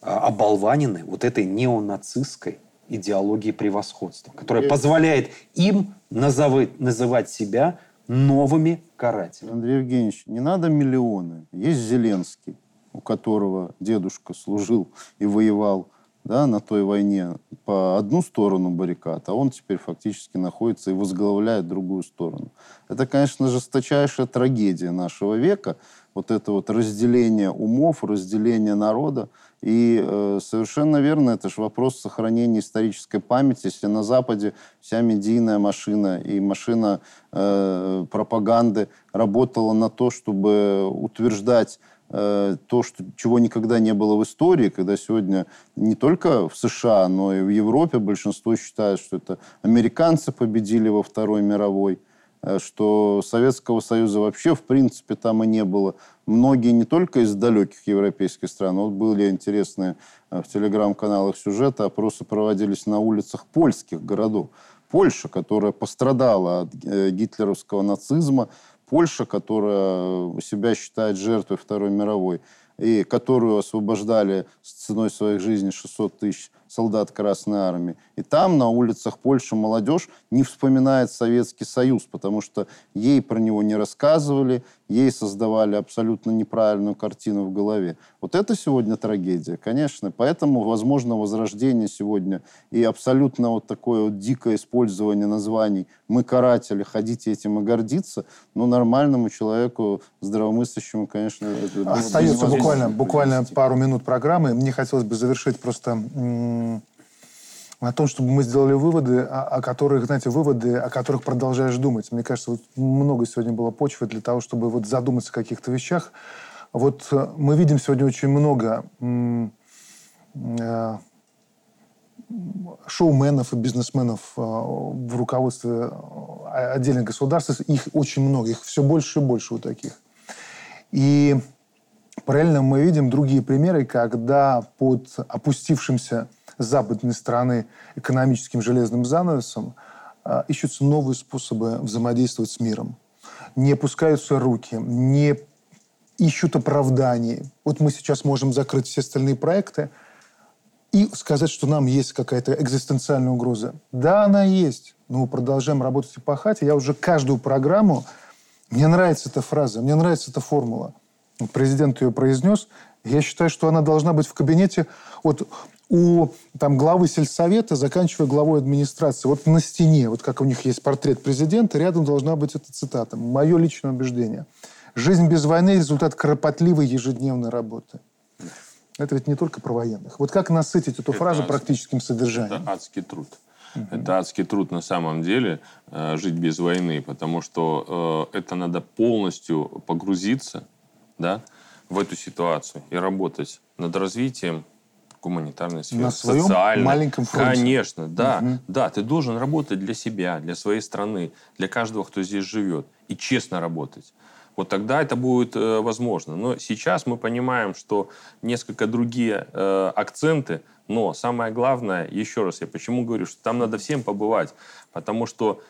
а, оболванены вот этой неонацистской идеологией превосходства, которая позволяет им называть, называть себя новыми карателями. Андрей Евгеньевич, не надо миллионы. Есть Зеленский, у которого дедушка служил и воевал да, на той войне по одну сторону баррикад, а он теперь фактически находится и возглавляет другую сторону. Это, конечно, жесточайшая трагедия нашего века, вот это вот разделение умов, разделение народа. И э, совершенно верно, это же вопрос сохранения исторической памяти. Если на Западе вся медийная машина и машина э, пропаганды работала на то, чтобы утверждать то, что, чего никогда не было в истории, когда сегодня не только в США, но и в Европе большинство считает, что это американцы победили во Второй мировой, э, что Советского Союза вообще в принципе там и не было. Многие не только из далеких европейских стран, вот были интересные э, в телеграм-каналах сюжеты, опросы проводились на улицах польских городов. Польша, которая пострадала от гитлеровского нацизма, Польша, которая себя считает жертвой Второй мировой, и которую освобождали с ценой своих жизней 600 тысяч солдат Красной Армии. И там, на улицах Польши, молодежь не вспоминает Советский Союз, потому что ей про него не рассказывали, ей создавали абсолютно неправильную картину в голове. Вот это сегодня трагедия, конечно. Поэтому, возможно, возрождение сегодня и абсолютно вот такое вот дикое использование названий «мы каратели, ходите этим и гордиться», ну, нормальному человеку, здравомыслящему, конечно, это Остается буквально, буквально пару минут программы. Мне хотелось бы завершить просто о том, чтобы мы сделали выводы, о, о которых, знаете, выводы, о которых продолжаешь думать. Мне кажется, вот много сегодня было почвы для того, чтобы вот задуматься о каких-то вещах. Вот э, мы видим сегодня очень много э, шоуменов и бизнесменов э, в руководстве отдельных государств. Их очень много, их все больше и больше у таких. И параллельно мы видим другие примеры, когда под опустившимся с западной стороны экономическим железным занавесом ищутся новые способы взаимодействовать с миром. Не опускаются руки, не ищут оправданий. Вот мы сейчас можем закрыть все остальные проекты и сказать, что нам есть какая-то экзистенциальная угроза. Да, она есть, но мы продолжаем работать и пахать. я уже каждую программу... Мне нравится эта фраза, мне нравится эта формула. Президент ее произнес. Я считаю, что она должна быть в кабинете вот у там, главы сельсовета, заканчивая главой администрации. Вот на стене, вот как у них есть портрет президента, рядом должна быть эта цитата. Мое личное убеждение – Жизнь без войны – результат кропотливой ежедневной работы. Это ведь не только про военных. Вот как насытить эту это фразу адский, практическим содержанием? Это адский труд. Угу. Это адский труд на самом деле э, жить без войны, потому что э, это надо полностью погрузиться да, в эту ситуацию и работать над развитием гуманитарной сферы, на своем социальной. маленьком фронте. Конечно, да, угу. да. Ты должен работать для себя, для своей страны, для каждого, кто здесь живет, и честно работать вот тогда это будет э, возможно. Но сейчас мы понимаем, что несколько другие э, акценты, но самое главное, еще раз я почему говорю, что там надо всем побывать, потому что,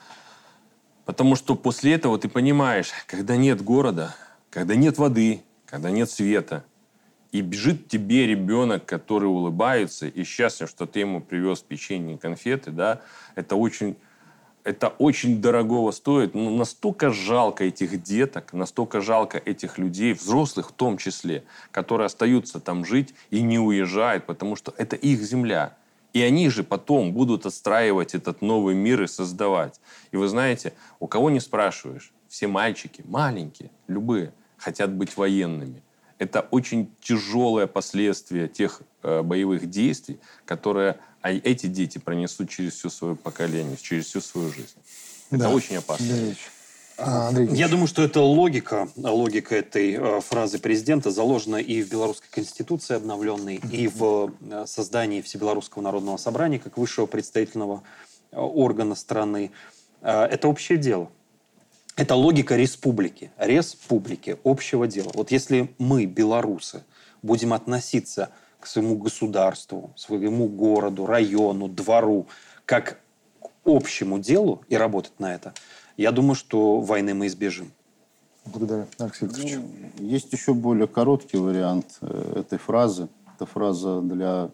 потому что после этого ты понимаешь, когда нет города, когда нет воды, когда нет света, и бежит тебе ребенок, который улыбается и счастлив, что ты ему привез печенье и конфеты, да, это очень это очень дорогого стоит. Но настолько жалко этих деток, настолько жалко этих людей, взрослых в том числе, которые остаются там жить и не уезжают, потому что это их земля. И они же потом будут отстраивать этот новый мир и создавать. И вы знаете, у кого не спрашиваешь, все мальчики, маленькие, любые, хотят быть военными. Это очень тяжелое последствие тех э, боевых действий, которые а эти дети пронесут через все свое поколение, через всю свою жизнь. Это да. очень опасно. А, Андрей Я думаю, что это логика, логика этой э, фразы президента заложена и в белорусской конституции обновленной, и в э, создании Всебелорусского народного собрания как высшего представительного э, органа страны. Э, это общее дело. Это логика республики, республики, общего дела. Вот если мы, белорусы, будем относиться к своему государству, своему городу, району, двору, как к общему делу и работать на это, я думаю, что войны мы избежим. Благодарю, Алексей Викторович. Ну, есть еще более короткий вариант э, этой фразы. Это фраза для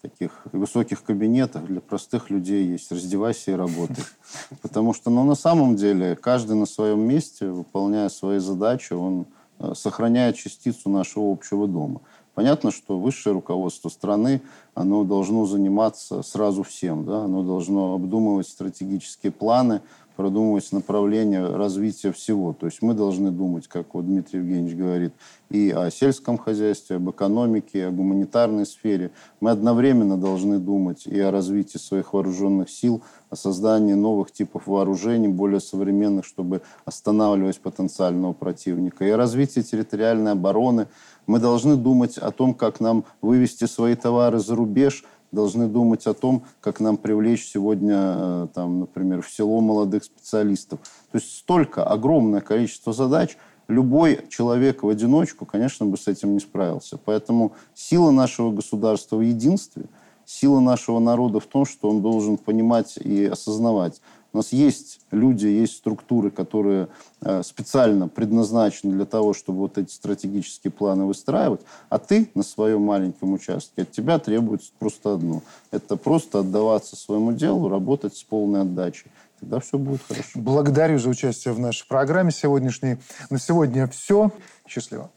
таких высоких кабинетах, для простых людей есть «раздевайся и работай». Потому что ну, на самом деле каждый на своем месте, выполняя свои задачи, он э, сохраняет частицу нашего общего дома. Понятно, что высшее руководство страны, оно должно заниматься сразу всем, да? оно должно обдумывать стратегические планы, продумывать направление развития всего. То есть мы должны думать, как вот Дмитрий Евгеньевич говорит, и о сельском хозяйстве, об экономике, и о гуманитарной сфере. Мы одновременно должны думать и о развитии своих вооруженных сил, о создании новых типов вооружений, более современных, чтобы останавливать потенциального противника, и о развитии территориальной обороны. Мы должны думать о том, как нам вывести свои товары за рубеж – должны думать о том, как нам привлечь сегодня, э, там, например, в село молодых специалистов. То есть столько, огромное количество задач. Любой человек в одиночку, конечно, бы с этим не справился. Поэтому сила нашего государства в единстве, сила нашего народа в том, что он должен понимать и осознавать, у нас есть люди, есть структуры, которые э, специально предназначены для того, чтобы вот эти стратегические планы выстраивать, а ты на своем маленьком участке, от тебя требуется просто одно. Это просто отдаваться своему делу, работать с полной отдачей. Тогда все будет хорошо. Благодарю за участие в нашей программе сегодняшней. На сегодня все. Счастливо.